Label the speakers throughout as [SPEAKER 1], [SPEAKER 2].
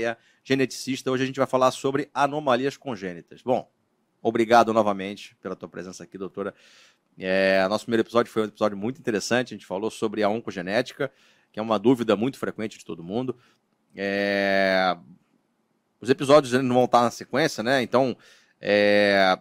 [SPEAKER 1] Maia, geneticista. Hoje a gente vai falar sobre anomalias congênitas. Bom, obrigado novamente pela tua presença aqui, doutora. É, nosso primeiro episódio foi um episódio muito interessante. A gente falou sobre a oncogenética, que é uma dúvida muito frequente de todo mundo. É, os episódios não vão estar na sequência, né? Então, é,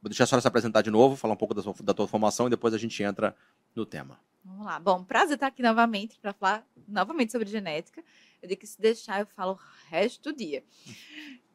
[SPEAKER 1] vou deixar a senhora se apresentar de novo, falar um pouco da, sua, da tua formação e depois a gente entra no tema.
[SPEAKER 2] Vamos lá. Bom, prazer estar aqui novamente para falar novamente sobre genética. Eu digo que se deixar, eu falo o resto do dia.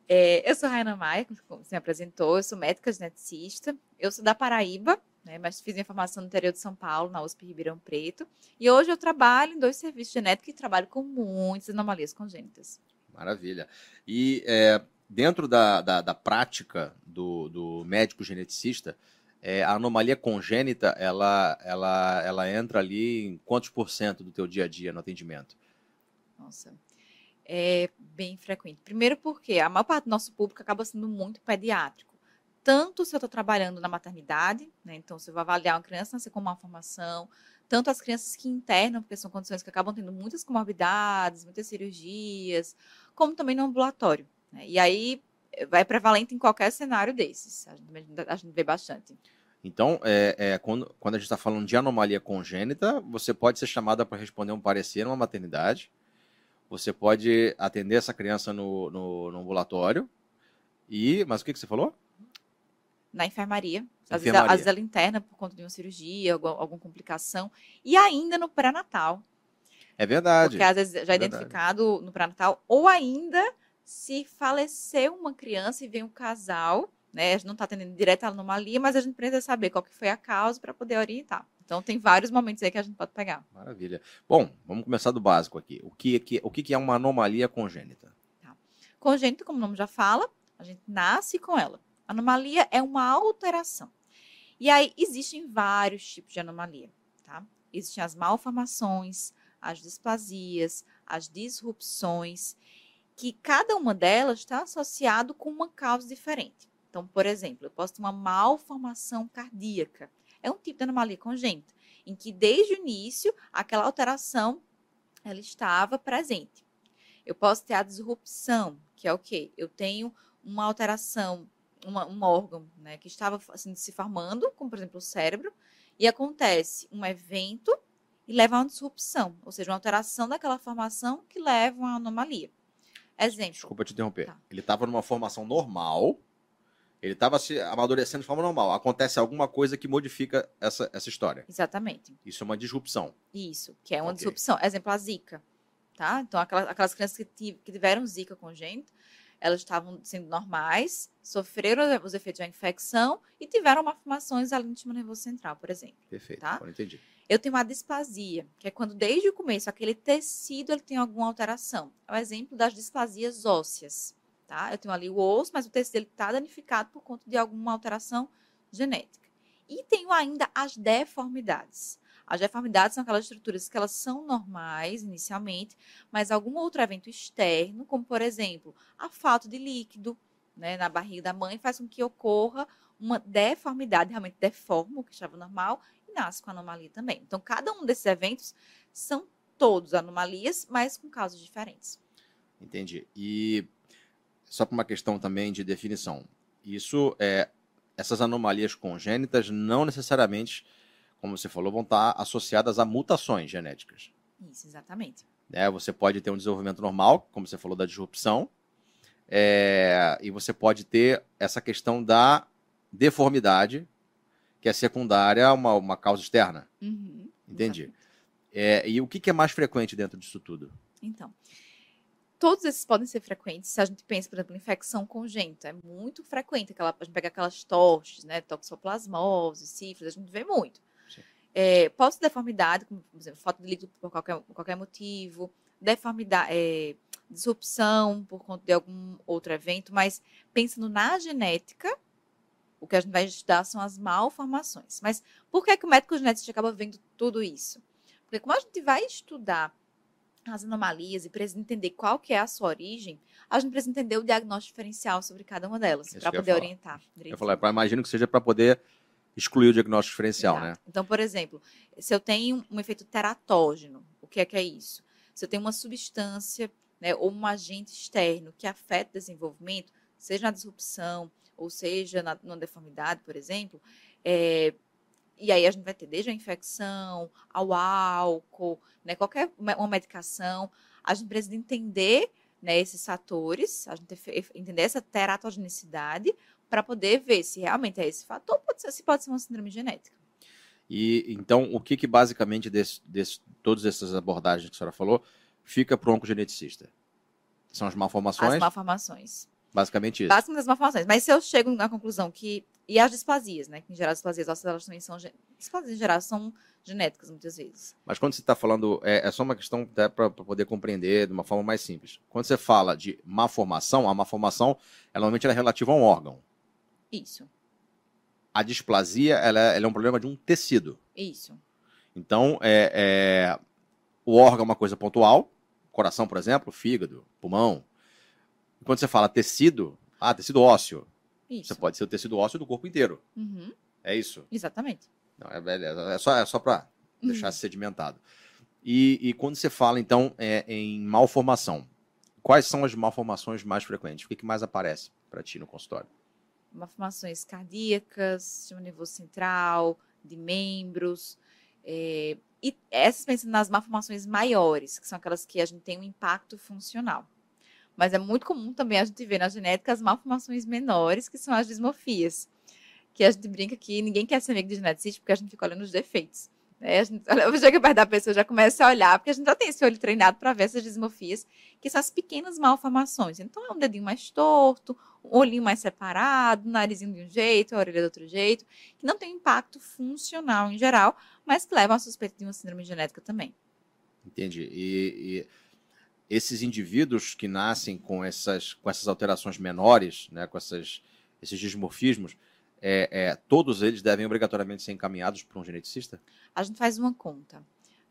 [SPEAKER 2] É, eu sou Raina Maia, como você me apresentou, eu sou médica geneticista, eu sou da Paraíba, né, mas fiz minha formação no interior de São Paulo, na USP Ribeirão Preto, e hoje eu trabalho em dois serviços genéticos e trabalho com muitas anomalias congênitas.
[SPEAKER 1] Maravilha. E é, dentro da, da, da prática do, do, médico geneticista, é, a anomalia congênita, ela, ela, ela entra ali em quantos por cento do teu dia a dia no atendimento?
[SPEAKER 2] Nossa, é bem frequente. Primeiro porque a maior parte do nosso público acaba sendo muito pediátrico. Tanto se eu estou trabalhando na maternidade, né, então se eu vou avaliar uma criança nascer com uma formação, tanto as crianças que internam, porque são condições que acabam tendo muitas comorbidades, muitas cirurgias, como também no ambulatório. Né? E aí vai prevalente em qualquer cenário desses. A gente, a gente vê bastante.
[SPEAKER 1] Então, é, é, quando, quando a gente está falando de anomalia congênita, você pode ser chamada para responder um parecer numa maternidade, você pode atender essa criança no, no, no ambulatório. E, mas o que, que você falou?
[SPEAKER 2] Na enfermaria. Às, enfermaria. Vezes, às vezes ela interna por conta de uma cirurgia, alguma, alguma complicação. E ainda no pré-natal.
[SPEAKER 1] É verdade.
[SPEAKER 2] Porque às vezes já é, é identificado no pré-natal. Ou ainda se faleceu uma criança e vem um casal, né? A gente não está atendendo direto a anomalia, mas a gente precisa saber qual que foi a causa para poder orientar. Então tem vários momentos aí que a gente pode pegar.
[SPEAKER 1] Maravilha. Bom, vamos começar do básico aqui. O que, que, o que é uma anomalia congênita?
[SPEAKER 2] Tá. Congênito, como o nome já fala, a gente nasce com ela. Anomalia é uma alteração. E aí existem vários tipos de anomalia, tá? Existem as malformações, as displasias, as disrupções, que cada uma delas está associado com uma causa diferente. Então, por exemplo, eu posso ter uma malformação cardíaca é um tipo de anomalia congênita, em que desde o início aquela alteração ela estava presente. Eu posso ter a disrupção, que é o quê? Eu tenho uma alteração, uma, um órgão né, que estava assim, se formando, como por exemplo o cérebro, e acontece um evento e leva a uma disrupção, ou seja, uma alteração daquela formação que leva a uma anomalia. Exemplo.
[SPEAKER 1] Desculpa te interromper. Tá. Ele estava numa formação normal, ele estava se amadurecendo de forma normal. Acontece alguma coisa que modifica essa, essa história.
[SPEAKER 2] Exatamente.
[SPEAKER 1] Isso é uma disrupção.
[SPEAKER 2] Isso, que é uma okay. disrupção. Exemplo, a zika. Tá? Então, aquelas, aquelas crianças que, que tiveram zika congênita, elas estavam sendo normais, sofreram os efeitos da infecção e tiveram malformações ali no sistema nervoso central, por exemplo.
[SPEAKER 1] Perfeito, tá? agora entendi.
[SPEAKER 2] Eu tenho uma displasia, que é quando desde o começo aquele tecido ele tem alguma alteração. É o exemplo das displasias ósseas tá? Eu tenho ali o osso, mas o tecido dele está danificado por conta de alguma alteração genética. E tenho ainda as deformidades. As deformidades são aquelas estruturas que elas são normais inicialmente, mas algum outro evento externo, como por exemplo, a falta de líquido né, na barriga da mãe, faz com que ocorra uma deformidade, realmente deforma o que estava normal e nasce com anomalia também. Então, cada um desses eventos são todos anomalias, mas com causas diferentes.
[SPEAKER 1] Entendi. E só para uma questão também de definição. Isso é essas anomalias congênitas não necessariamente, como você falou, vão estar associadas a mutações genéticas.
[SPEAKER 2] Isso, exatamente.
[SPEAKER 1] É, você pode ter um desenvolvimento normal, como você falou da disrupção, é, e você pode ter essa questão da deformidade, que é secundária a uma, uma causa externa.
[SPEAKER 2] Uhum,
[SPEAKER 1] Entendi. É, e o que, que é mais frequente dentro disso tudo?
[SPEAKER 2] Então, todos esses podem ser frequentes. Se a gente pensa, por exemplo, em infecção congênita, é muito frequente aquela, a gente pega aquelas tostes, né, toxoplasmose, sífilis, a gente vê muito. É, pode ser deformidade, como, por exemplo, falta de líquido por qualquer, qualquer motivo, deformidade, é, disrupção por conta de algum outro evento, mas pensando na genética, o que a gente vai estudar são as malformações. Mas por que, que o médico genético acaba vendo tudo isso? Porque como a gente vai estudar as anomalias e precisa entender qual que é a sua origem, a gente precisa entender o diagnóstico diferencial sobre cada uma delas, para poder orientar.
[SPEAKER 1] Eu falei, imagino que seja para poder excluir o diagnóstico diferencial, Exato. né?
[SPEAKER 2] Então, por exemplo, se eu tenho um efeito teratógeno, o que é que é isso? Se eu tenho uma substância né, ou um agente externo que afeta o desenvolvimento, seja na disrupção, ou seja na, na deformidade, por exemplo, é, e aí a gente vai ter desde a infecção, ao álcool, né, qualquer uma medicação, a gente precisa entender né, esses fatores, a gente entender essa teratogenicidade para poder ver se realmente é esse fator, pode ser, se pode ser uma síndrome genética.
[SPEAKER 1] E então, o que, que basicamente desse, desse, todas essas abordagens que a senhora falou fica para o oncogeneticista? São as malformações?
[SPEAKER 2] As malformações.
[SPEAKER 1] Basicamente isso.
[SPEAKER 2] Basicamente as malformações. Mas se eu chego na conclusão que. E as displasias, né? Que em geral as displasias ósseas elas também são. Displasias em geral são genéticas, muitas vezes.
[SPEAKER 1] Mas quando você está falando. É, é, só uma questão até para poder compreender de uma forma mais simples. Quando você fala de malformação, a malformação ela, normalmente ela é relativa a um órgão.
[SPEAKER 2] Isso.
[SPEAKER 1] A displasia ela, é, ela é um problema de um tecido.
[SPEAKER 2] Isso.
[SPEAKER 1] Então, é, é, o órgão é uma coisa pontual, coração, por exemplo, fígado, pulmão, quando você fala tecido, ah, tecido ósseo. Isso. Você pode ser o tecido ósseo do corpo inteiro.
[SPEAKER 2] Uhum.
[SPEAKER 1] É isso?
[SPEAKER 2] Exatamente.
[SPEAKER 1] Não, é, é só, é só para uhum. deixar sedimentado. E, e, quando você fala, então, é, em malformação, quais são as malformações mais frequentes? O que, que mais aparece para ti no consultório?
[SPEAKER 2] Malformações cardíacas, sistema nervoso central, de membros. É, e essas pensando nas malformações maiores, que são aquelas que a gente tem um impacto funcional. Mas é muito comum também a gente ver na genética as malformações menores, que são as dismorfias. Que a gente brinca que ninguém quer ser amigo de geneticista porque a gente fica olhando os defeitos. Né? A gente chega perto da pessoa já começa a olhar, porque a gente já tem esse olho treinado para ver essas dismorfias, que são as pequenas malformações. Então é um dedinho mais torto, um olhinho mais separado, um narizinho de um jeito, a orelha de outro jeito, que não tem impacto funcional em geral, mas que levam a suspeita de uma síndrome genética também.
[SPEAKER 1] Entendi. E, e esses indivíduos que nascem com essas, com essas alterações menores, né, com essas, esses dismorfismos, é, é, todos eles devem obrigatoriamente ser encaminhados para um geneticista?
[SPEAKER 2] A gente faz uma conta.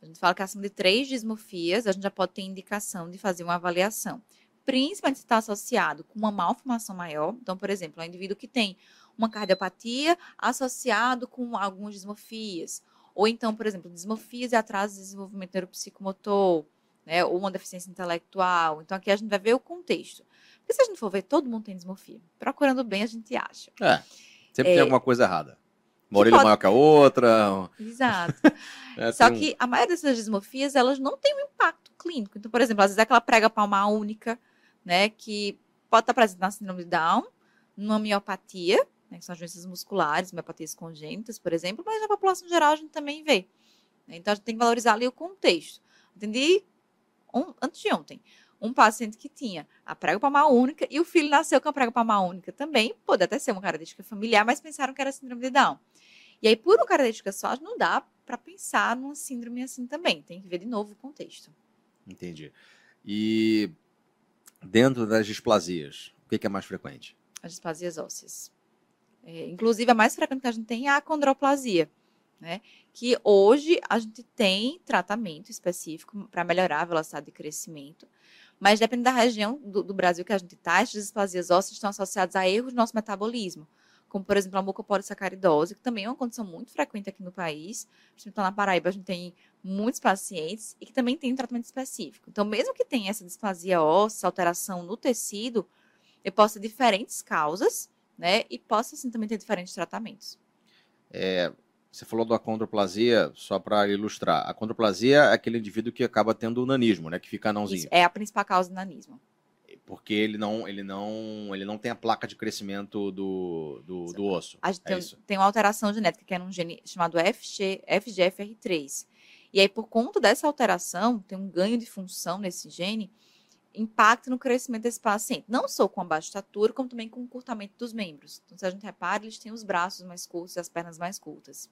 [SPEAKER 2] A gente fala que acima de três dismorfias, a gente já pode ter indicação de fazer uma avaliação. Principalmente se está associado com uma malformação maior. Então, por exemplo, um indivíduo que tem uma cardiopatia associado com algumas dismorfias. Ou então, por exemplo, dismorfias e atraso de desenvolvimento neuropsicomotor né? Ou uma deficiência intelectual. Então aqui a gente vai ver o contexto. Porque se a gente for ver, todo mundo tem dismorfia. Procurando bem, a gente acha.
[SPEAKER 1] É. Sempre é, tem alguma coisa errada. Uma orelha pode... maior que a outra.
[SPEAKER 2] Exato. é, Só que a maioria dessas dismorfias, elas não têm um impacto clínico. Então, por exemplo, às vezes é aquela prega palmar única, né? Que pode estar presente na síndrome de Down, numa miopatia, né, que são as doenças musculares, miopatias congênitas, por exemplo, mas na população geral a gente também vê. Então, a gente tem que valorizar ali o contexto. Entendi um, antes de ontem, um paciente que tinha a prega palmar única e o filho nasceu com a prega palmar única também, pode até ser uma característica familiar, mas pensaram que era síndrome de Down. E aí, por uma característica só, não dá para pensar numa síndrome assim também. Tem que ver de novo o contexto.
[SPEAKER 1] Entendi. E dentro das displasias, o que é mais frequente?
[SPEAKER 2] As displasias ósseas. É, inclusive, a mais frequente que a gente tem é a condroplasia né? Que hoje a gente tem tratamento específico para melhorar a velocidade de crescimento, mas depende da região do, do Brasil que a gente está, as displasias ósseas estão associadas a erros do nosso metabolismo, como por exemplo a mucopolissacaridose, que também é uma condição muito frequente aqui no país. Então, na Paraíba, a gente tem muitos pacientes e que também tem um tratamento específico. Então, mesmo que tenha essa displasia óssea, alteração no tecido, eu posso ter diferentes causas, né? E posso, assim, também ter diferentes tratamentos.
[SPEAKER 1] É, você falou da condroplasia, só para ilustrar. A condroplasia é aquele indivíduo que acaba tendo o nanismo, né? Que fica anãozinho. Isso
[SPEAKER 2] é a principal causa do nanismo.
[SPEAKER 1] Porque ele não, ele não, ele não tem a placa de crescimento do, do, do osso.
[SPEAKER 2] A gente é tem, tem, uma alteração genética que é num gene chamado FG, FGFR3. E aí, por conta dessa alteração, tem um ganho de função nesse gene, impacta no crescimento desse paciente. Não só com a baixa estatura, como também com o curtamento dos membros. Então, se a gente repara, eles têm os braços mais curtos e as pernas mais curtas.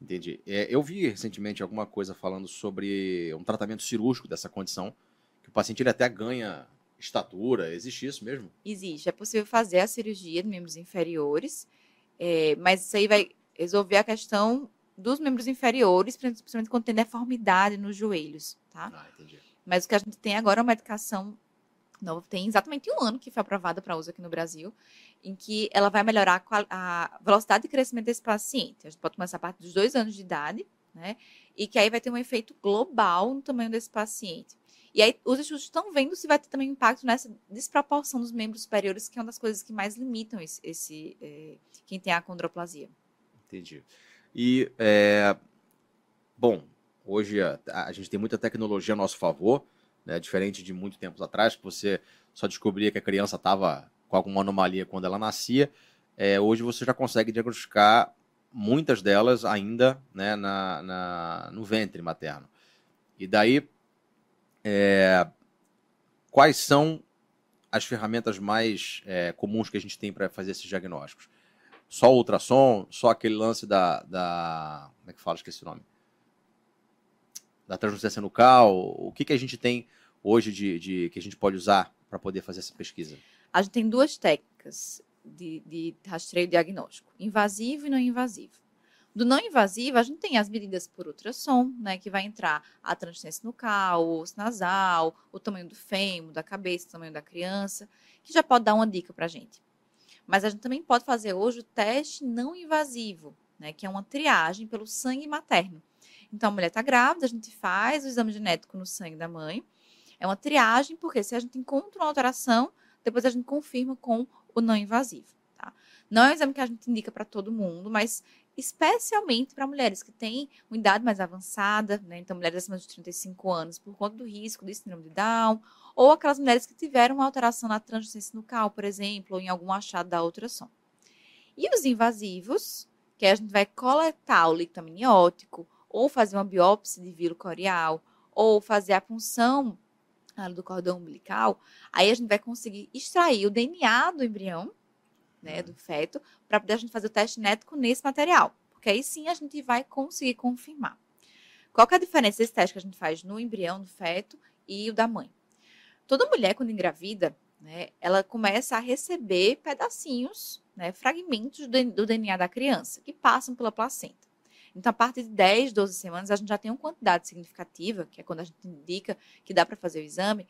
[SPEAKER 1] Entendi. É, eu vi recentemente alguma coisa falando sobre um tratamento cirúrgico dessa condição, que o paciente ele até ganha estatura. Existe isso mesmo?
[SPEAKER 2] Existe. É possível fazer a cirurgia de membros inferiores, é, mas isso aí vai resolver a questão dos membros inferiores, principalmente quando tem deformidade nos joelhos, tá?
[SPEAKER 1] Ah, entendi.
[SPEAKER 2] Mas o que a gente tem agora é uma medicação nova, tem exatamente um ano que foi aprovada para uso aqui no Brasil, em que ela vai melhorar a velocidade de crescimento desse paciente. A gente pode começar a partir dos dois anos de idade, né? E que aí vai ter um efeito global no tamanho desse paciente. E aí os estudos estão vendo se vai ter também impacto nessa desproporção dos membros superiores, que é uma das coisas que mais limitam esse, esse é, quem tem a condroplasia.
[SPEAKER 1] Entendi. E, é, bom, hoje a, a, gente tem muita tecnologia a nosso favor, né, diferente de muito tempos atrás, que você só descobria que a criança estava com alguma anomalia quando ela nascia. É, hoje você já consegue diagnosticar muitas delas ainda né, na, na, no ventre materno. E daí, é, quais são as ferramentas mais é, comuns que a gente tem para fazer esses diagnósticos? Só ultrassom? Só aquele lance da, da. Como é que fala? Esqueci o nome. Da translucência nucal? O que, que a gente tem hoje de, de que a gente pode usar para poder fazer essa pesquisa?
[SPEAKER 2] A gente tem duas técnicas de, de rastreio diagnóstico: invasivo e não invasivo. Do não invasivo, a gente tem as medidas por ultrassom, né, que vai entrar a transistência nucal, o osso nasal, o tamanho do fêmur, da cabeça, o tamanho da criança, que já pode dar uma dica para a gente. Mas a gente também pode fazer hoje o teste não invasivo, né, que é uma triagem pelo sangue materno. Então, a mulher está grávida, a gente faz o exame genético no sangue da mãe. É uma triagem, porque se a gente encontra uma alteração, depois a gente confirma com o não invasivo. Tá? Não é um exame que a gente indica para todo mundo, mas especialmente para mulheres que têm uma idade mais avançada, né? então mulheres acima de 35 anos, por conta do risco de síndrome de Down, ou aquelas mulheres que tiveram uma alteração na translucência nucal, por exemplo, ou em algum achado da ultrassom. E os invasivos, que a gente vai coletar o líquido amniótico, ou fazer uma biópsia de vírus corial, ou fazer a punção do cordão umbilical, aí a gente vai conseguir extrair o DNA do embrião, né, do feto, para poder a gente fazer o teste genético nesse material. Porque aí sim a gente vai conseguir confirmar. Qual que é a diferença desse teste que a gente faz no embrião do feto e o da mãe? Toda mulher, quando engravida, né, ela começa a receber pedacinhos, né, fragmentos do, do DNA da criança, que passam pela placenta. Então, a partir de 10, 12 semanas, a gente já tem uma quantidade significativa, que é quando a gente indica que dá para fazer o exame,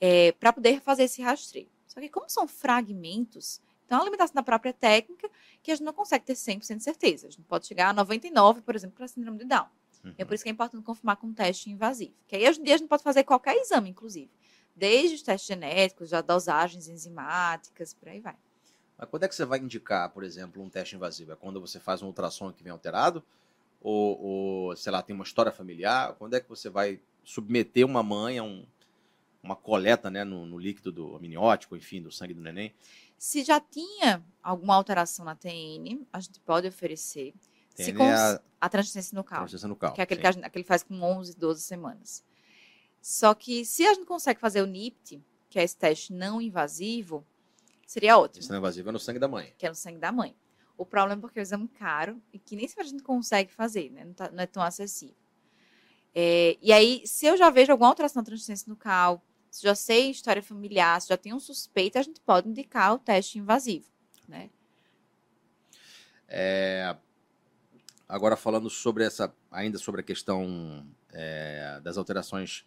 [SPEAKER 2] é, para poder fazer esse rastreio. Só que, como são fragmentos, então, é a limitação da própria técnica que a gente não consegue ter 100% de certeza. A gente pode chegar a 99%, por exemplo, para síndrome de Down. Uhum. É por isso que é importante confirmar com um teste invasivo. Que aí, hoje em dia, a gente pode fazer qualquer exame, inclusive. Desde os testes genéticos, já dosagens enzimáticas, por aí vai.
[SPEAKER 1] Mas quando é que você vai indicar, por exemplo, um teste invasivo? É quando você faz um ultrassom que vem alterado? Ou, ou sei lá, tem uma história familiar? Quando é que você vai submeter uma mãe a um, uma coleta né, no, no líquido do amniótico, enfim, do sangue do neném?
[SPEAKER 2] Se já tinha alguma alteração na TN, a gente pode oferecer. TN se
[SPEAKER 1] cons... é a...
[SPEAKER 2] a transistência nucal.
[SPEAKER 1] Transistência nucal.
[SPEAKER 2] Que é aquele sim. que, gente, aquele faz com 11, 12 semanas. Só que se a gente consegue fazer o NIPT, que é esse teste não invasivo, seria ótimo.
[SPEAKER 1] Esse não invasivo é no sangue da mãe.
[SPEAKER 2] Que é no sangue da mãe. O problema é porque é um exame caro e que nem sempre a gente consegue fazer, né? Não, tá, não é tão acessível. É, e aí, se eu já vejo alguma alteração na transistência nucal, se já sei história familiar, se já tem um suspeito, a gente pode indicar o teste invasivo, né?
[SPEAKER 1] É, agora falando sobre essa, ainda sobre a questão é, das alterações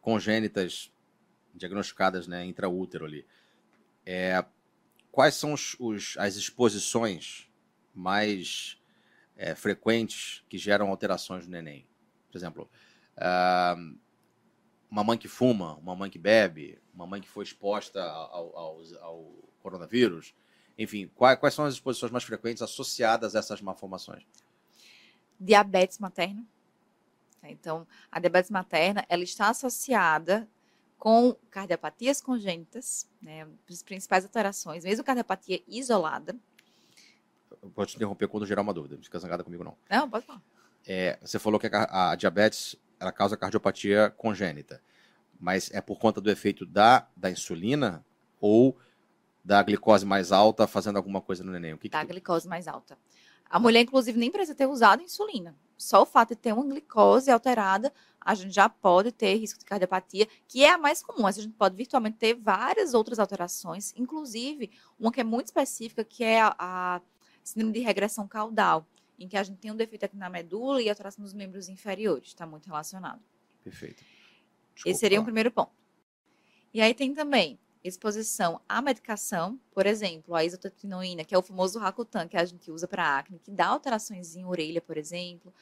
[SPEAKER 1] congênitas diagnosticadas, né, intraútero ali. É, quais são os, os, as exposições mais é, frequentes que geram alterações no neném? Por exemplo, uh, uma mãe que fuma, uma mãe que bebe, uma mãe que foi exposta ao, ao, ao coronavírus. Enfim, quais, quais, são as exposições mais frequentes associadas a essas malformações?
[SPEAKER 2] Diabetes materno. Então, a diabetes materna ela está associada com cardiopatias congênitas, né, as principais alterações, mesmo cardiopatia isolada.
[SPEAKER 1] Pode te interromper quando gerar uma dúvida, não fica zangada comigo não.
[SPEAKER 2] Não, pode falar.
[SPEAKER 1] É, você falou que a, a diabetes ela causa cardiopatia congênita. Mas é por conta do efeito da, da insulina ou da glicose mais alta fazendo alguma coisa no neném? O que
[SPEAKER 2] da
[SPEAKER 1] que...
[SPEAKER 2] glicose mais alta. A mulher, inclusive, nem precisa ter usado insulina. Só o fato de ter uma glicose alterada, a gente já pode ter risco de cardiopatia, que é a mais comum. Mas a gente pode virtualmente ter várias outras alterações, inclusive uma que é muito específica, que é a, a síndrome de regressão caudal em que a gente tem um defeito aqui na medula e alteração nos membros inferiores. Está muito relacionado.
[SPEAKER 1] Perfeito.
[SPEAKER 2] Desculpa. Esse seria o um primeiro ponto. E aí tem também exposição à medicação, por exemplo, a isotretinoína, que é o famoso Rakutan que a gente usa para acne, que dá alterações em orelha, por exemplo.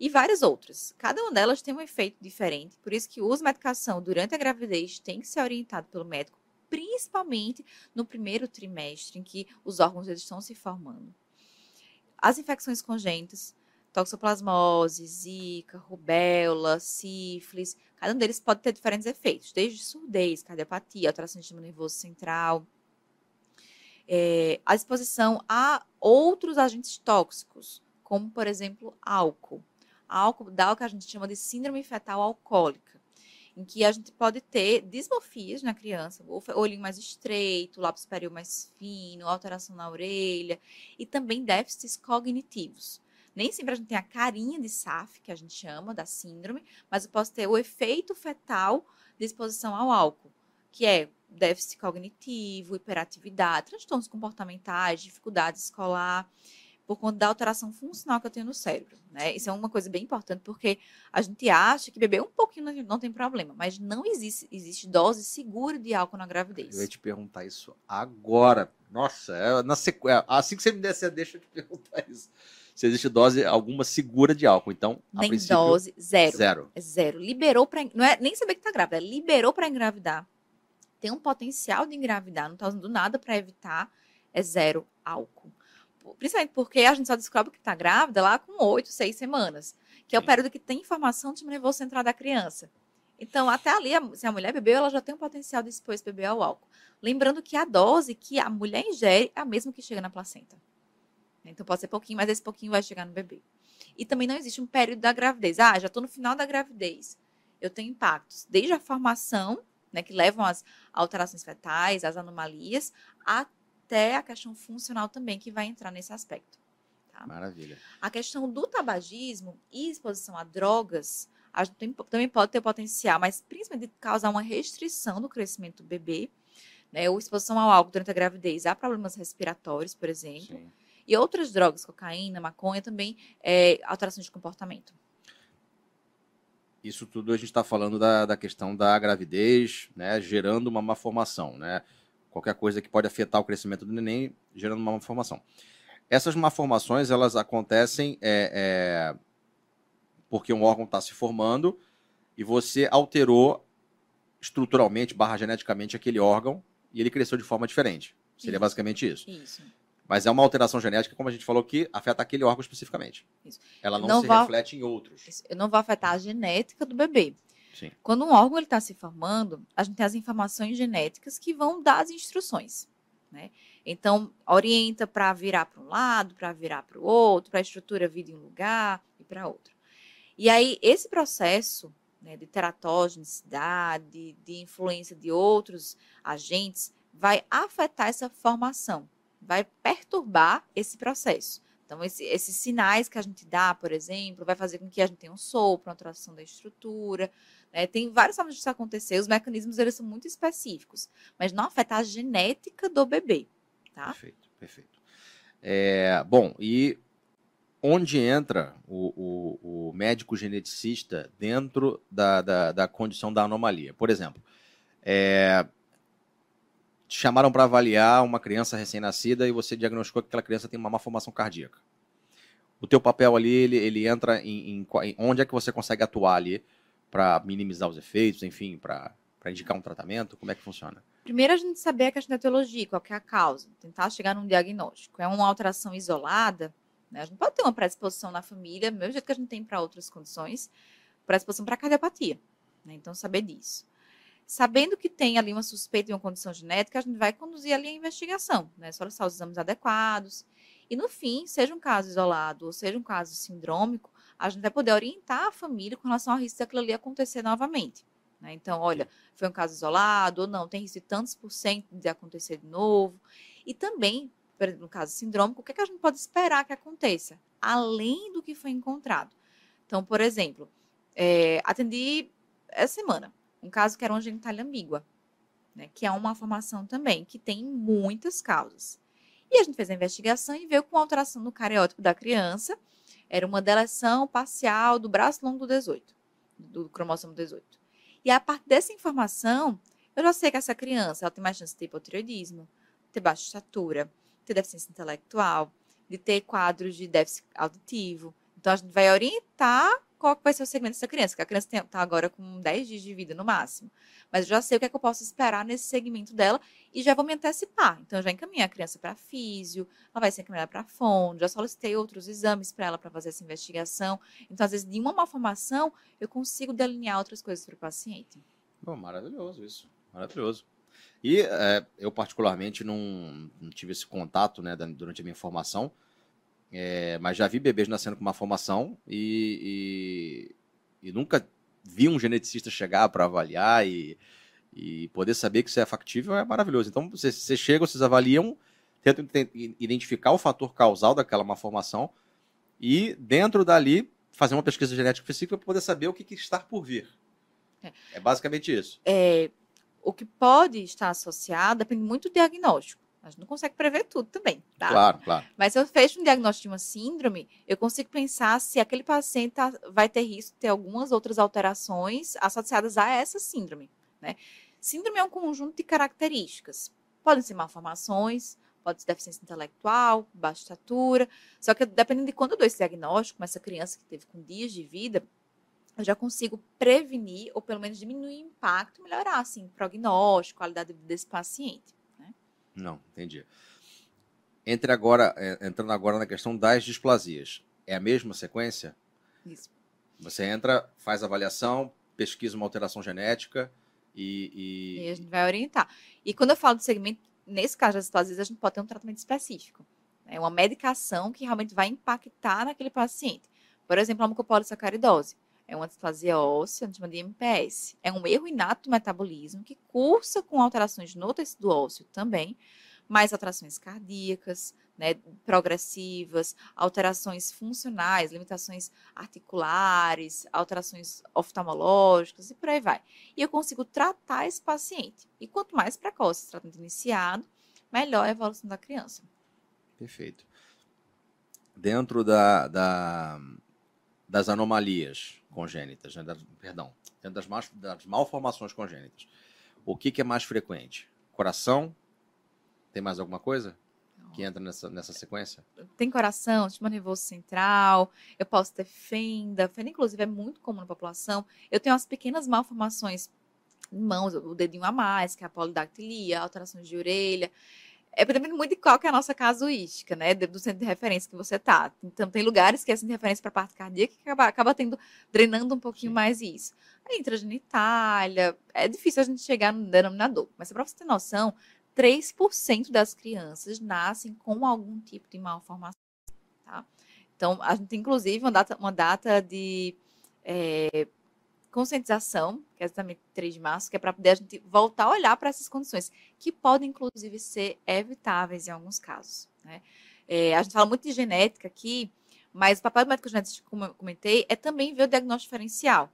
[SPEAKER 2] E várias outras. Cada uma delas tem um efeito diferente, por isso que o uso de medicação durante a gravidez tem que ser orientado pelo médico, principalmente no primeiro trimestre, em que os órgãos estão se formando. As infecções congênitas, toxoplasmose, zika, rubéola, sífilis, cada um deles pode ter diferentes efeitos, desde surdez, cardiopatia, alteração do sistema nervoso central, é, a exposição a outros agentes tóxicos, como, por exemplo, álcool. Álcool dá o que a gente chama de síndrome fetal alcoólica, em que a gente pode ter dismorfias na criança, olhinho mais estreito, lápis superior mais fino, alteração na orelha, e também déficits cognitivos. Nem sempre a gente tem a carinha de SAF, que a gente chama da síndrome, mas eu posso ter o efeito fetal de exposição ao álcool, que é déficit cognitivo, hiperatividade, transtornos comportamentais, dificuldade escolar, por conta da alteração funcional que eu tenho no cérebro. Né? Isso é uma coisa bem importante, porque a gente acha que beber um pouquinho não tem problema, mas não existe, existe dose segura de álcool na gravidez.
[SPEAKER 1] Eu ia te perguntar isso agora. Nossa, é na sequ... É, assim que você me descer, deixa eu te perguntar isso. Se existe dose alguma segura de álcool, então.
[SPEAKER 2] Nem princípio, dose, zero.
[SPEAKER 1] Zero.
[SPEAKER 2] É zero. Liberou para. Não é nem saber que está grávida, liberou para engravidar tem um potencial de engravidar, não está usando nada para evitar, é zero álcool. Principalmente porque a gente só descobre que está grávida lá com oito, seis semanas, que é o período que tem informação sistema nervoso central da criança. Então, até ali, se a mulher bebeu, ela já tem um potencial de expor esse bebê ao álcool. Lembrando que a dose que a mulher ingere é a mesma que chega na placenta. Então, pode ser pouquinho, mas esse pouquinho vai chegar no bebê. E também não existe um período da gravidez. Ah, já estou no final da gravidez. Eu tenho impactos desde a formação né, que levam às alterações fetais, às anomalias, até a questão funcional também, que vai entrar nesse aspecto.
[SPEAKER 1] Tá? Maravilha.
[SPEAKER 2] A questão do tabagismo e exposição a drogas, a tem, também pode ter potencial, mas principalmente de causar uma restrição no crescimento do bebê, né, ou exposição ao álcool durante a gravidez, há problemas respiratórios, por exemplo. Sim. E outras drogas, cocaína, maconha, também é, alteração de comportamento.
[SPEAKER 1] Isso tudo a gente está falando da, da questão da gravidez, né, gerando uma malformação, né? Qualquer coisa que pode afetar o crescimento do neném, gerando uma malformação. Essas malformações, elas acontecem é, é, porque um órgão está se formando e você alterou estruturalmente, barra geneticamente, aquele órgão e ele cresceu de forma diferente. Seria isso. basicamente isso.
[SPEAKER 2] Isso.
[SPEAKER 1] Mas é uma alteração genética, como a gente falou, que afeta aquele órgão especificamente. Isso. Ela não, não se vai... reflete em outros.
[SPEAKER 2] Eu não vou afetar a genética do bebê.
[SPEAKER 1] Sim.
[SPEAKER 2] Quando um órgão está se formando, a gente tem as informações genéticas que vão dar as instruções. Né? Então, orienta para virar para um lado, para virar para o outro, para a estrutura vir em um lugar e para outro. E aí, esse processo né, de teratogenicidade, de influência de outros agentes, vai afetar essa formação vai perturbar esse processo. Então, esse, esses sinais que a gente dá, por exemplo, vai fazer com que a gente tenha um sopro, uma alteração da estrutura. Né? Tem várias formas disso acontecer. Os mecanismos eles são muito específicos, mas não afeta a genética do bebê. Tá?
[SPEAKER 1] Perfeito, perfeito. É, bom, e onde entra o, o, o médico geneticista dentro da, da, da, condição da anomalia? Por exemplo, é, te chamaram para avaliar uma criança recém-nascida e você diagnosticou que aquela criança tem uma malformação cardíaca. O teu papel ali, ele, ele entra em, em, em onde é que você consegue atuar ali para minimizar os efeitos, enfim, para indicar um tratamento? Como é que funciona?
[SPEAKER 2] Primeiro a gente saber a questão da etiologia, qual é a causa, tentar chegar num diagnóstico. É uma alteração isolada, né? A gente pode ter uma predisposição na família, do mesmo jeito que a gente tem para outras condições, predisposição para cardiopatia. Né? Então, saber disso sabendo que tem ali uma suspeita de uma condição genética, a gente vai conduzir ali a investigação, né? Só os exames adequados. E no fim, seja um caso isolado ou seja um caso sindrômico, a gente vai poder orientar a família com relação ao risco daquilo ali acontecer novamente. Né? Então, olha, foi um caso isolado ou não, tem risco de tantos por cento de acontecer de novo. E também, no caso sindrômico, o que, é que a gente pode esperar que aconteça, além do que foi encontrado. Então, por exemplo, é, atendi essa semana um caso que era uma genitália ambígua, né, que é uma formação também, que tem muitas causas. E a gente fez a investigação e veio com alteração no cariótipo da criança, era uma deleção parcial do braço longo do 18, do cromossomo 18. E a partir dessa informação, eu já sei que essa criança ela tem mais chance de ter hipotireoidismo, ter baixa estatura, ter deficiência intelectual, de ter quadros de déficit auditivo, Então, a gente vai orientar qual vai ser o segmento dessa criança, que a criança está agora com 10 dias de vida no máximo. Mas eu já sei o que é que eu posso esperar nesse segmento dela e já vou me antecipar. Então, já encaminhei a criança para físio, ela vai ser encaminhada para fono, já solicitei outros exames para ela para fazer essa investigação. Então, às vezes, de uma malformação, eu consigo delinear outras coisas para o paciente.
[SPEAKER 1] Bom, maravilhoso isso, maravilhoso. E é, eu, particularmente, não, não, tive esse contato né, durante a minha formação, é, mas já vi bebês nascendo com uma formação e, e, e nunca vi um geneticista chegar para avaliar e, e poder saber que isso é factível é maravilhoso. Então, vocês, vocês chegam, vocês avaliam, tentam identificar o fator causal daquela malformação e, dentro dali, fazer uma pesquisa genética específica para poder saber o que, que está por vir. É, é basicamente isso.
[SPEAKER 2] É, o que pode estar associado depende muito do diagnóstico. A gente não consegue prever tudo também, tá?
[SPEAKER 1] Claro, claro.
[SPEAKER 2] Mas se eu fecho um diagnóstico de uma síndrome, eu consigo pensar se aquele paciente tá, vai ter risco de ter algumas outras alterações associadas a essa síndrome, né? Síndrome é um conjunto de características. Podem ser malformações, pode ser deficiência intelectual, baixa estatura. Só que dependendo de quando eu dou esse diagnóstico, essa criança que teve com dias de vida, eu já consigo prevenir ou pelo menos diminuir o impacto, melhorar assim, o prognóstico, qualidade desse paciente. Né?
[SPEAKER 1] Não, entendi. Entre agora, é, entrando agora na questão das displasias, é a mesma sequência?
[SPEAKER 2] Isso.
[SPEAKER 1] Você entra, faz avaliação, pesquisa uma alteração genética e,
[SPEAKER 2] e... e a gente vai orientar. E quando eu falo de segmento, nesse caso das displasias, a gente pode ter um tratamento específico. É uma medicação que realmente vai impactar naquele paciente. Por exemplo, a mucopolissacaridose é uma displasia óssea, a gente chama de MPS. É um erro inato do metabolismo que cursa com alterações no tecido ósseo também, mais alterações cardíacas, né, progressivas, alterações funcionais, limitações articulares, alterações oftalmológicas e por aí vai. E eu consigo tratar esse paciente. E quanto mais precoce o tratamento iniciado, melhor a evolução da criança.
[SPEAKER 1] Perfeito. Dentro da, da das anomalias, congênitas, né? perdão, dentro das, das malformações congênitas. O que, que, é mais frequente? Coração? Tem mais alguma coisa que entra nessa, nessa sequência?
[SPEAKER 2] Tem coração, sistema nervoso central, eu posso ter fenda. Fenda, inclusive, é muito comum na população. Eu tenho as pequenas malformações em mãos, o dedinho a mais, que é a polidactilia, alterações de orelha é depende muito de qual que é a nossa casuística, né? Do centro de referência que você tá. Então, tem lugares que é centro de referência para parte cardíaca que acaba, acaba tendo, drenando um pouquinho Sim. mais isso. A intragenitália, é difícil a gente chegar no denominador. Mas para você ter noção, 3% das crianças nascem com algum tipo de malformação, tá? Então, a gente tem, inclusive, uma data, uma data de é, conscientização, que é exatamente 3 de março, que é para poder a gente voltar a olhar para essas condições, que podem, inclusive, ser evitáveis em alguns casos. Né? É, a gente fala muito de genética aqui, mas o papel do médico genético, como eu comentei, é também ver o diagnóstico diferencial.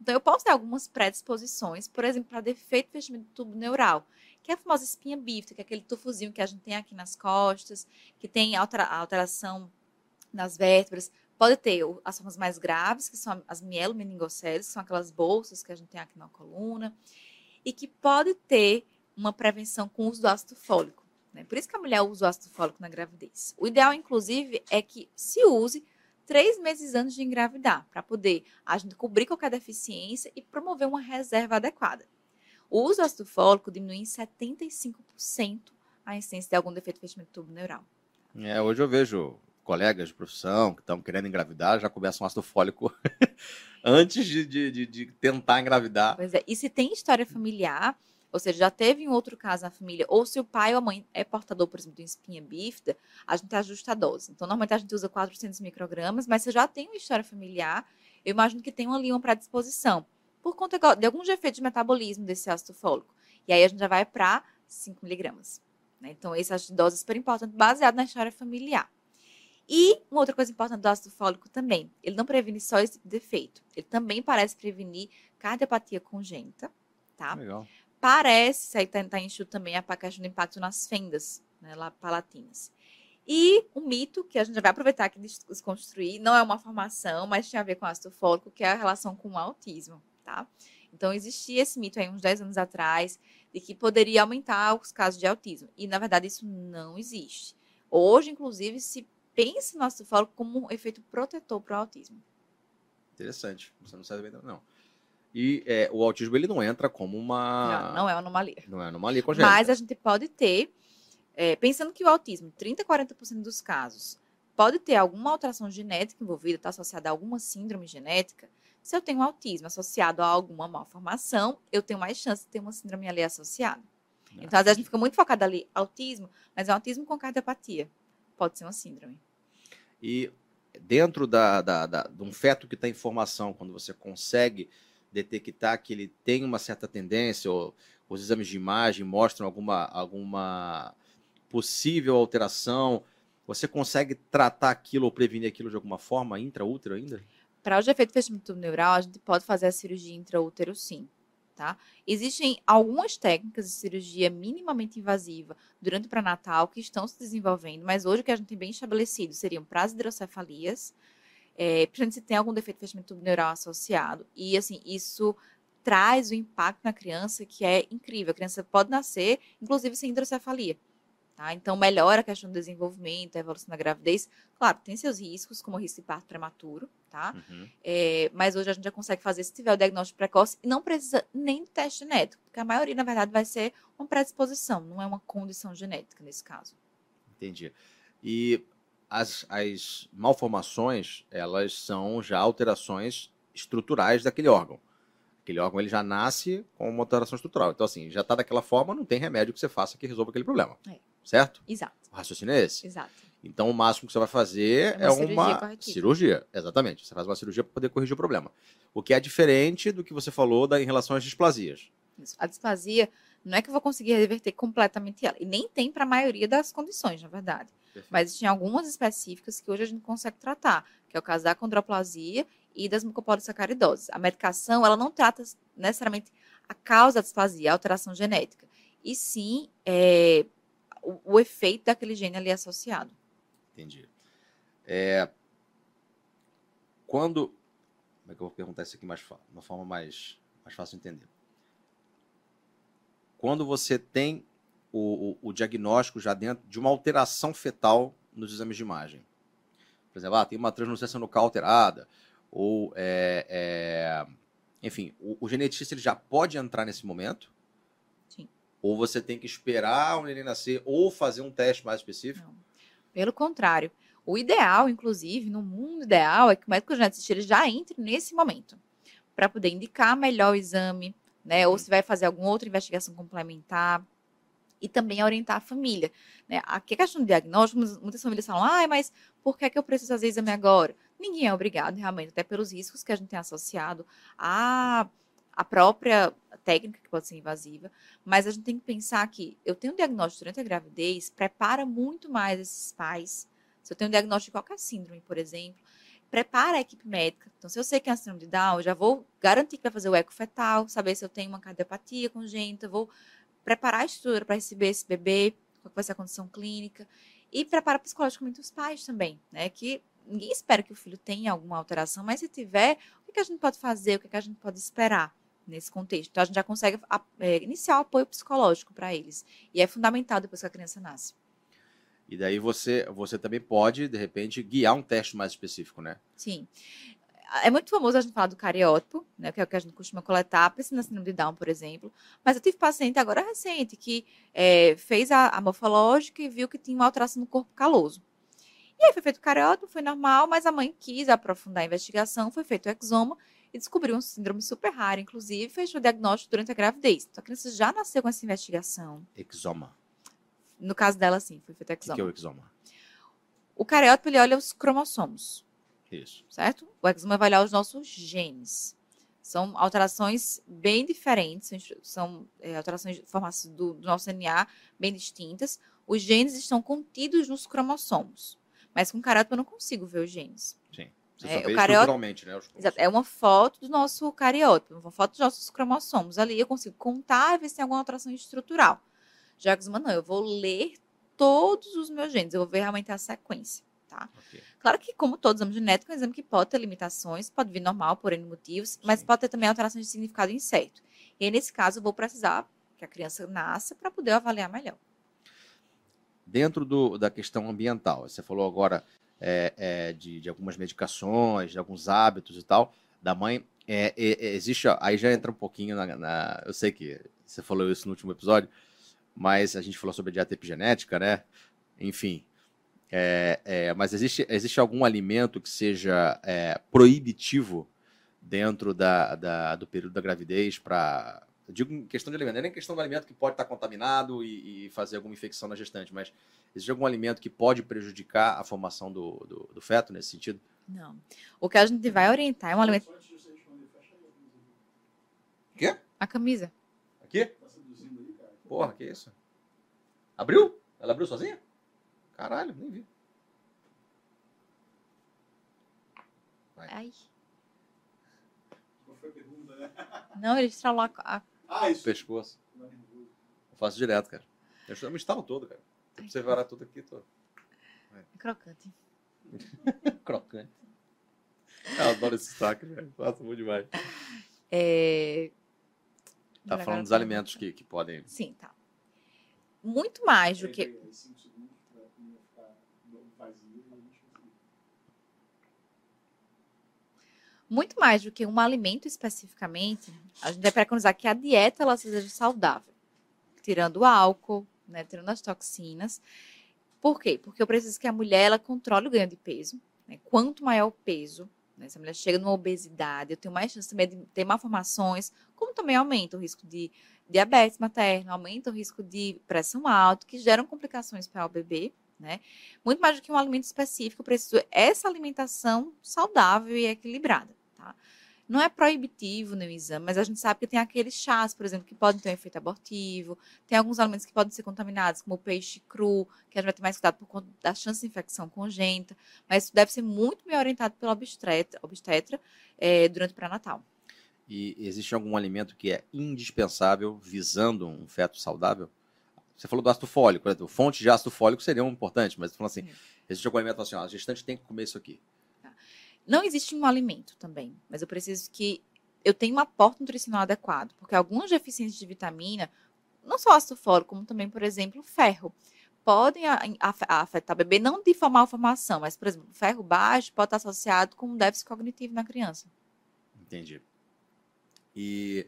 [SPEAKER 2] Então, eu posso ter algumas predisposições, por exemplo, para defeito de fechamento do tubo neural, que é a famosa espinha bífida, que é aquele tufozinho que a gente tem aqui nas costas, que tem alteração nas vértebras, Pode ter as formas mais graves, que são as mielomeningocélices, que são aquelas bolsas que a gente tem aqui na coluna, e que pode ter uma prevenção com o uso do ácido fólico. Né? Por isso que a mulher usa o ácido fólico na gravidez. O ideal, inclusive, é que se use três meses antes de engravidar, para poder a gente cobrir qualquer deficiência e promover uma reserva adequada. O uso do ácido fólico diminui em 75% a incidência de algum defeito de fechamento do tubo neural.
[SPEAKER 1] É, hoje eu vejo colegas de profissão que estão querendo engravidar já começam ácido fólico antes de, de, de, de, tentar engravidar.
[SPEAKER 2] Pois é, e se tem história familiar, ou seja, já teve um outro caso na família, ou se o pai ou a mãe é portador, por exemplo, de espinha bífida, a gente ajusta a dose. Então, normalmente a gente usa 400 microgramas, mas se já tem uma história familiar, eu imagino que tem ali uma predisposição, por conta de alguns efeitos de metabolismo desse ácido fólico. E aí a gente já vai para 5 miligramas. Né? Então, esse de dose é super importante, baseado na história familiar. E uma outra coisa importante do ácido fólico também, ele não previne só esse defeito, ele também parece prevenir cardiopatia congênita, tá?
[SPEAKER 1] Legal.
[SPEAKER 2] Parece, isso aí tá, tá enxuto também, a questão do impacto nas fendas, né, lá, palatinas. E um mito que a gente já vai aproveitar aqui de desconstruir, não é uma formação, mas tem a ver com ácido fólico, que é a relação com o autismo, tá? Então, existia esse mito aí uns 10 anos atrás, de que poderia aumentar os casos de autismo. E, na verdade, isso não existe. Hoje, inclusive, se pense no fólico como um efeito protetor para o autismo.
[SPEAKER 1] Interessante. Você não sabe bem, não. E é, o autismo ele não entra como uma.
[SPEAKER 2] Não, não é uma anomalia.
[SPEAKER 1] Não é anomalia congênita.
[SPEAKER 2] Mas a gente pode ter, é, pensando que o autismo, 30 a 40% dos casos, pode ter alguma alteração genética envolvida, está associada a alguma síndrome genética. Se eu tenho autismo associado a alguma malformação, eu tenho mais chance de ter uma síndrome ali associada.
[SPEAKER 1] Ah,
[SPEAKER 2] Então, às vezes, a gente fica muito focado ali, autismo, mas é um autismo com cardiopatia. Pode ser uma síndrome.
[SPEAKER 1] E dentro da, da, da- de um feto que está em formação, quando você consegue detectar que ele tem uma certa tendência, ou os exames de imagem mostram alguma, alguma possível alteração, você consegue tratar aquilo ou prevenir aquilo de alguma forma intraútero ainda?
[SPEAKER 2] Para o defeito de fechamento neural, a gente pode fazer a cirurgia intraútero sim. Tá? Existem algumas técnicas de cirurgia minimamente invasiva durante o pré-natal que estão se desenvolvendo, mas hoje o que a gente tem bem estabelecido seriam para as hidrocefalias, é, principalmente se tem algum defeito de fechamento neural associado. E assim, isso traz o impacto na criança que é incrível. A criança pode nascer, inclusive, sem hidrocefalia. Tá? Então, melhora a questão do desenvolvimento, a evolução da gravidez. Claro, tem seus riscos, como o risco de parto prematuro, tá?
[SPEAKER 1] Uhum.
[SPEAKER 2] É, mas hoje a gente já consegue fazer se tiver o diagnóstico precoce e não precisa nem de teste genético, porque a maioria, na verdade, vai ser uma predisposição, não é uma condição genética nesse caso.
[SPEAKER 1] Entendi. E as, as malformações, elas são já alterações estruturais daquele órgão. Aquele órgão ele já nasce com uma alteração estrutural. Então, assim, já está daquela forma, não tem remédio que você faça que resolva aquele problema.
[SPEAKER 2] É.
[SPEAKER 1] Certo?
[SPEAKER 2] Exato,
[SPEAKER 1] O raciocínio é esse.
[SPEAKER 2] exato.
[SPEAKER 1] Então, o máximo que você vai fazer
[SPEAKER 2] É
[SPEAKER 1] é
[SPEAKER 2] uma
[SPEAKER 1] uma,
[SPEAKER 2] cirurgia corretiva.
[SPEAKER 1] cirurgia. Exatamente. Você faz uma cirurgia para poder corrigir o problema. O que é diferente do que você falou da, em relação às displasias.
[SPEAKER 2] Isso. A displasia não é que eu vou conseguir reverter completamente ela, e nem tem para a maioria das condições, na verdade. Mas existem algumas específicas que hoje a gente consegue tratar, que é o caso da condroplasia e das mucopolissacaridoses. A medicação, ela não trata necessariamente a causa da displasia, a alteração genética, e sim é, o, o efeito daquele gene ali associado.
[SPEAKER 1] Entendi. É, quando. Como é que eu vou perguntar isso aqui mais de uma forma mais, mais fácil de entender? Quando você tem o, o- o diagnóstico já dentro de uma alteração fetal nos exames de imagem. Por exemplo, ah, tem uma translucência nucal alterada, ou é, é, enfim, o, o geneticista ele já pode entrar nesse momento?
[SPEAKER 2] Sim.
[SPEAKER 1] Ou você tem que esperar o neném nascer ou fazer um teste mais específico?
[SPEAKER 2] Não. Pelo contrário, o ideal, inclusive, no mundo ideal, é que o médico geneticista ele já entre nesse momento, para poder indicar melhor o exame, né? Ou se vai fazer alguma outra investigação complementar. E também orientar a família. Né? Aqui a questão do diagnóstico, muitas- muitas famílias falam, ah, mas por que, é que eu preciso fazer exame agora? Ninguém é obrigado, realmente, até pelos riscos que a gente tem associado à, à própria técnica, que pode ser invasiva. Mas a gente tem que pensar que eu tenho um diagnóstico durante a gravidez, prepara muito mais esses pais. Se eu tenho um diagnóstico de qualquer síndrome, por exemplo, prepara a equipe médica. Então, se eu sei que é uma síndrome de Down, eu já vou garantir que vai fazer o eco fetal, saber se eu tenho uma cardiopatia congênita, vou preparar a estrutura para receber esse bebê, qual vai ser a condição clínica, e preparar psicologicamente os pais também, né? Que ninguém espera que o filho tenha alguma alteração, mas se tiver, o que, a gente pode fazer, o que a gente pode esperar nesse contexto? Então, a gente já consegue é, iniciar o apoio psicológico para eles. E é fundamental depois que a criança nasce.
[SPEAKER 1] E daí você, você também pode, de repente, guiar um teste mais específico, né?
[SPEAKER 2] Sim. É muito famoso a gente falar do cariótipo, né, que é o que a gente costuma coletar, pensando na síndrome de Down, por exemplo. Mas eu tive paciente agora recente que é, fez a, a morfológica e viu que tinha uma alteração no corpo caloso. E aí foi feito o cariótipo, foi normal, mas a mãe quis aprofundar a investigação, foi feito o exoma e descobriu um síndrome super raro, inclusive fez o diagnóstico durante a gravidez. Então a criança já nasceu com essa investigação.
[SPEAKER 1] Exoma.
[SPEAKER 2] No caso dela, sim, foi feito o
[SPEAKER 1] O que, é
[SPEAKER 2] exoma.
[SPEAKER 1] o exoma?
[SPEAKER 2] O cariótipo, ele olha os cromossomos.
[SPEAKER 1] Isso.
[SPEAKER 2] certo? O exoma vai olhar os nossos genes. São alterações bem diferentes, são é, alterações de formação do, do nosso DNA bem distintas. Os genes estão contidos nos cromossomos. Mas com cariótipo eu não consigo ver os genes.
[SPEAKER 1] Você
[SPEAKER 2] É, o
[SPEAKER 1] estruturalmente, né?
[SPEAKER 2] É uma foto do nosso cariótipo, uma foto dos nossos cromossomos. Ali eu consigo contar e ver se tem alguma alteração estrutural. Já que não, eu vou ler todos os meus genes, eu vou ver realmente a sequência, tá?
[SPEAKER 1] Ok.
[SPEAKER 2] Claro que, como todo exame genético, é um exame que pode ter limitações, pode vir normal por N motivos, mas
[SPEAKER 1] Sim.
[SPEAKER 2] pode ter também alterações de significado incerto. E aí, nesse caso, eu vou precisar que a criança nasça para poder avaliar melhor.
[SPEAKER 1] Dentro do, da questão ambiental, você falou agora é, é, de, de algumas medicações, de alguns hábitos e tal, da mãe, é, é, é, existe, ó, aí já entra um pouquinho na, na, Eu sei que você falou isso no último episódio, mas a gente falou sobre a dieta epigenética, né? Enfim. É, mas existe, existe algum alimento que seja proibitivo dentro da, da, do período da gravidez para. Digo em questão de alimento, não é nem questão do alimento que pode estar contaminado e, e, fazer alguma infecção na gestante, mas existe algum alimento que pode prejudicar a formação do, do, do feto nesse sentido?
[SPEAKER 2] Não. O que a gente vai orientar é um alimento.
[SPEAKER 1] O quê?
[SPEAKER 2] A camisa.
[SPEAKER 1] Aqui? Porra, que isso? Abriu? Ela abriu sozinha? Caralho, nem vi.
[SPEAKER 2] Vai. Ai. Não, ele estralou a.
[SPEAKER 1] Ah, isso. Pescoço. Eu faço direto, cara. Eu me instalo todo, cara. Ai, você varar tudo aqui, tô.
[SPEAKER 2] É crocante.
[SPEAKER 1] crocante. Eu adoro esse sotaque, velho. Faço muito demais.
[SPEAKER 2] É...
[SPEAKER 1] Tá falando dos alimentos que, que podem.
[SPEAKER 2] Sim, tá. Muito mais do que. Muito mais do que um alimento especificamente, a gente vai preconizar que a dieta ela seja saudável, tirando o álcool, né, tirando as toxinas. Por quê? Porque eu preciso que a mulher ela controle o ganho de peso. Né? Quanto maior o peso, né, se a mulher chega numa obesidade, eu tenho mais chance também de ter malformações, como também aumenta o risco de diabetes materno, aumenta o risco de pressão alta, que geram complicações para o bebê. Né? Muito mais do que um alimento específico, eu preciso essa alimentação saudável e equilibrada. Tá? Não é proibitivo no exame, mas a gente sabe que tem aqueles chás, por exemplo, que podem ter um efeito abortivo, tem alguns alimentos que podem ser contaminados, como o peixe cru, que a gente vai ter mais cuidado por conta da chance de infecção congênita, mas isso deve ser muito bem orientado pelo obstetra, obstetra é, durante o pré-natal.
[SPEAKER 1] E existe algum alimento que é indispensável visando um feto saudável? Você falou do ácido fólico, né? fonte de ácido fólico seria um importante, mas você falou assim, existe algum alimento assim, ó, a gestante tem que comer isso aqui.
[SPEAKER 2] Não existe um alimento também, mas eu preciso que eu tenha um aporte nutricional adequado, porque algumas deficiências de vitamina, não só ácido fólico, como também, por exemplo, ferro, podem afetar o bebê, não de forma formação, mas, por exemplo, ferro baixo pode estar associado com um déficit cognitivo na criança.
[SPEAKER 1] Entendi. E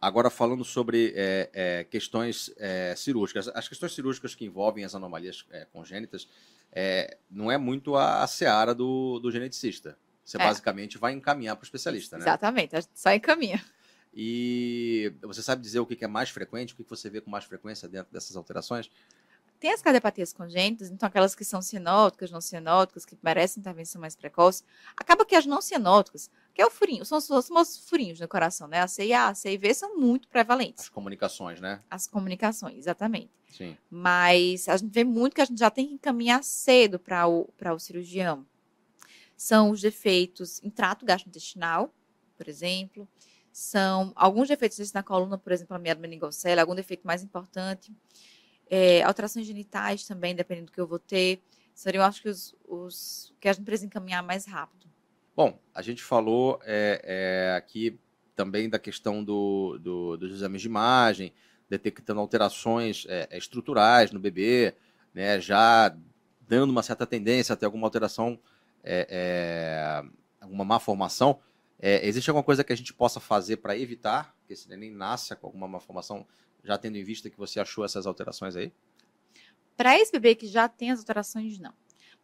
[SPEAKER 1] agora falando sobre é, é, questões é, cirúrgicas, as questões cirúrgicas que envolvem as anomalias é, congênitas é, não é muito a, a seara do, do geneticista. Você é. basicamente vai encaminhar para o especialista, né?
[SPEAKER 2] Exatamente, só encaminha.
[SPEAKER 1] E você sabe dizer o que é mais frequente, o que você vê com mais frequência dentro dessas alterações?
[SPEAKER 2] Tem as cardiopatias congênitas, então aquelas que são cianóticas, não cianóticas, que merecem intervenção mais precoce. Acaba que as não cianóticas, que é o furinho, são os famosos furinhos no coração, né? A C e A, a C e V são muito prevalentes.
[SPEAKER 1] As comunicações, né?
[SPEAKER 2] As comunicações, exatamente.
[SPEAKER 1] Sim.
[SPEAKER 2] Mas a gente vê muito que a gente já tem que encaminhar cedo para o, o cirurgião. São os defeitos em trato gastrointestinal, por exemplo. São alguns defeitos na coluna, por exemplo, a meada meningocele, algum defeito mais importante é, alterações genitais também, dependendo do que eu vou ter. Seriam, acho que, os, os que a gente precisa encaminhar mais rápido.
[SPEAKER 1] Bom, a gente falou é, é, aqui também da questão do, do, dos exames de imagem, detectando alterações é, é, estruturais no bebê, né, já dando uma certa tendência a ter alguma alteração, é, alguma má formação. existe alguma coisa que a gente possa fazer para evitar que esse neném nasça com alguma má formação já tendo em vista que você achou essas alterações aí?
[SPEAKER 2] Para esse bebê que já tem as alterações, não.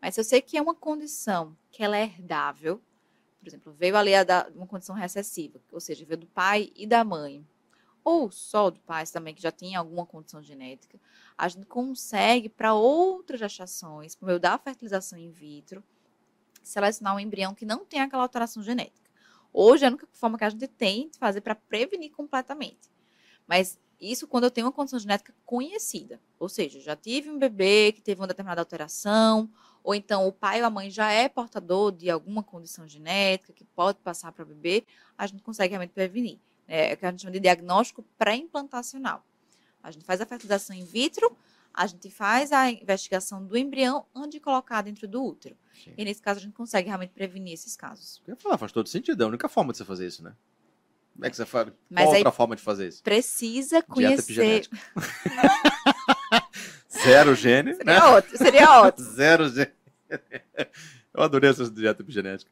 [SPEAKER 2] Mas eu sei que é uma condição que ela é herdável, por exemplo, veio ali da, uma condição recessiva, ou seja, veio do pai e da mãe, ou só do pai também, que já tinha alguma condição genética, a gente consegue, para outras gestações, por meio da fertilização in vitro, selecionar um embrião que não tem aquela alteração genética. Hoje é a única forma que a gente tem de fazer para prevenir completamente. Mas isso quando eu tenho uma condição genética conhecida. Ou seja, já tive um bebê que teve uma determinada alteração, ou então o pai ou a mãe já é portador de alguma condição genética que pode passar para o bebê, a gente consegue realmente prevenir. Né? É o que a gente chama de diagnóstico pré-implantacional. A gente faz a fertilização in vitro, a gente faz a investigação do embrião antes de colocar dentro do útero. Sim. E nesse caso a gente consegue realmente prevenir esses casos.
[SPEAKER 1] Eu ia falar, faz todo sentido, é a única forma de você fazer isso, né? Como é que você faz? Mas Qual outra forma de fazer isso?
[SPEAKER 2] Precisa conhecer.
[SPEAKER 1] Zero gene.
[SPEAKER 2] Seria né? ótimo. Seria ótimo.
[SPEAKER 1] Zero gene. Eu adorei essa dieta epigenética.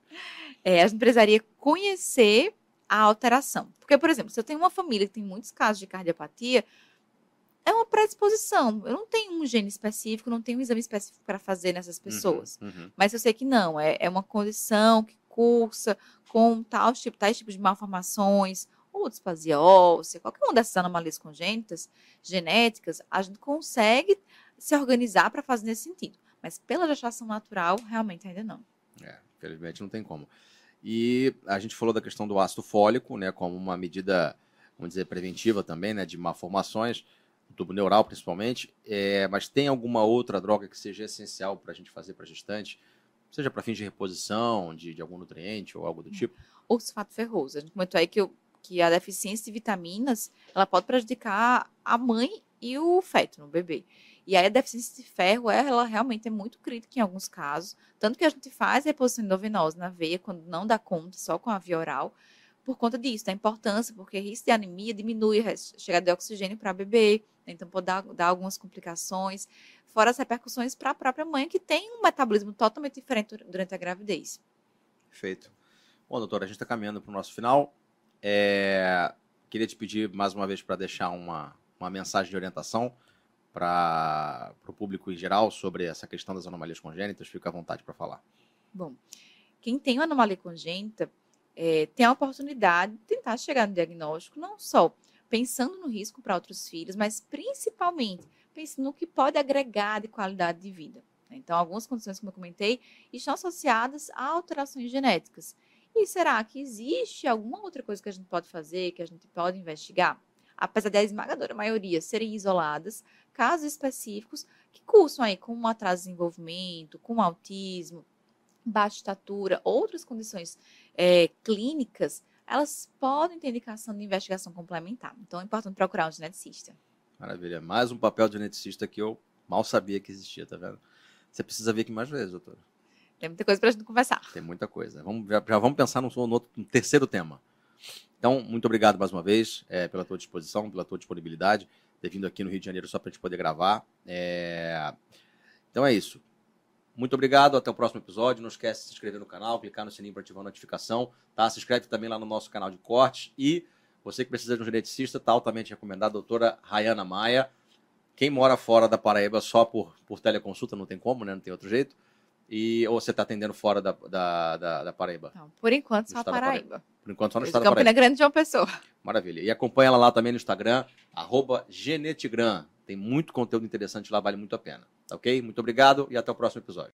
[SPEAKER 2] É, a gente precisaria conhecer a alteração. Porque, por exemplo, se eu tenho uma família que tem muitos casos de cardiopatia, é uma predisposição. Eu não tenho um gene específico, não tenho um exame específico para fazer nessas
[SPEAKER 1] Uhum,
[SPEAKER 2] pessoas.
[SPEAKER 1] uhum.
[SPEAKER 2] Mas eu sei que não, é, é uma condição que cursa com tal tipo, tais tipos de malformações, ou displasia óssea, qualquer uma dessas anomalias congênitas, genéticas, a gente consegue se organizar para fazer nesse sentido. Mas pela gestação natural, realmente ainda não.
[SPEAKER 1] É, infelizmente não tem como. E a gente falou da questão do ácido fólico, né, como uma medida, vamos dizer, preventiva também, né, de malformações, do tubo neural principalmente. É, mas tem alguma outra droga que seja essencial para a gente fazer para gestante, seja para fins de reposição, de, de algum nutriente ou algo do tipo?
[SPEAKER 2] Ou sulfato ferroso. A gente comentou aí que, o- que a deficiência de vitaminas, ela pode prejudicar a mãe e o feto, no bebê. E aí a deficiência de ferro, ela realmente é muito crítica em alguns casos. Tanto que a gente faz a reposição endovenosa na veia quando não dá conta, só com a via oral, por conta disso, da importância, porque risco de anemia diminui a chegada de oxigênio para bebê, né? então pode dar, dar algumas complicações, fora as repercussões para a própria mãe, que tem um metabolismo totalmente diferente dur- durante a gravidez.
[SPEAKER 1] Perfeito. Bom, doutora, a gente está caminhando para o nosso final. É, Queria te pedir mais uma vez para deixar uma, uma mensagem de orientação para o público em geral sobre essa questão das anomalias congênitas. Fica à vontade para falar.
[SPEAKER 2] Bom, quem tem uma anomalia congênita eh, tem a oportunidade de tentar chegar no diagnóstico, não só pensando no risco para outros filhos, mas principalmente pensando no que pode agregar de qualidade de vida. né? Então, algumas condições, como eu comentei, estão associadas a alterações genéticas. E será que existe alguma outra coisa que a gente pode fazer, que a gente pode investigar? Apesar da esmagadora maioria serem isoladas, casos específicos que cursam aí com um atraso de desenvolvimento, com autismo, baixa estatura, outras condições eh, clínicas, elas podem ter indicação de investigação complementar. Então é importante procurar um geneticista.
[SPEAKER 1] Maravilha. Mais um papel de geneticista que eu mal sabia que existia, tá vendo? Você precisa vir aqui mais vezes, doutora.
[SPEAKER 2] Tem muita coisa para a gente conversar.
[SPEAKER 1] Tem muita coisa. Vamos, já, já vamos pensar no, no outro- no terceiro tema. Então, muito obrigado mais uma vez é, pela tua disposição, pela tua disponibilidade, ter vindo aqui no Rio de Janeiro só para a gente poder gravar. É, Então é isso. Muito obrigado, até o próximo episódio. Não esquece de se inscrever no canal, clicar no sininho para ativar a notificação. Tá? Se inscreve também lá no nosso canal de cortes. E você que precisa de um geneticista, está altamente recomendado, a doutora Rayana Maia. Quem mora fora da Paraíba só por, por teleconsulta, não tem como, né? Não tem outro jeito. E, ou você está atendendo fora da, da, da, da Paraíba?
[SPEAKER 2] Então, por enquanto, só a
[SPEAKER 1] Paraíba.
[SPEAKER 2] Paraíba.
[SPEAKER 1] Por enquanto, só no estado da Paraíba.
[SPEAKER 2] Grande de uma pessoa.
[SPEAKER 1] Maravilha. E acompanha ela lá também no Instagram, arroba Genetigram. Tem muito conteúdo interessante lá, vale muito a pena. Tá ok? Muito obrigado e até o próximo episódio.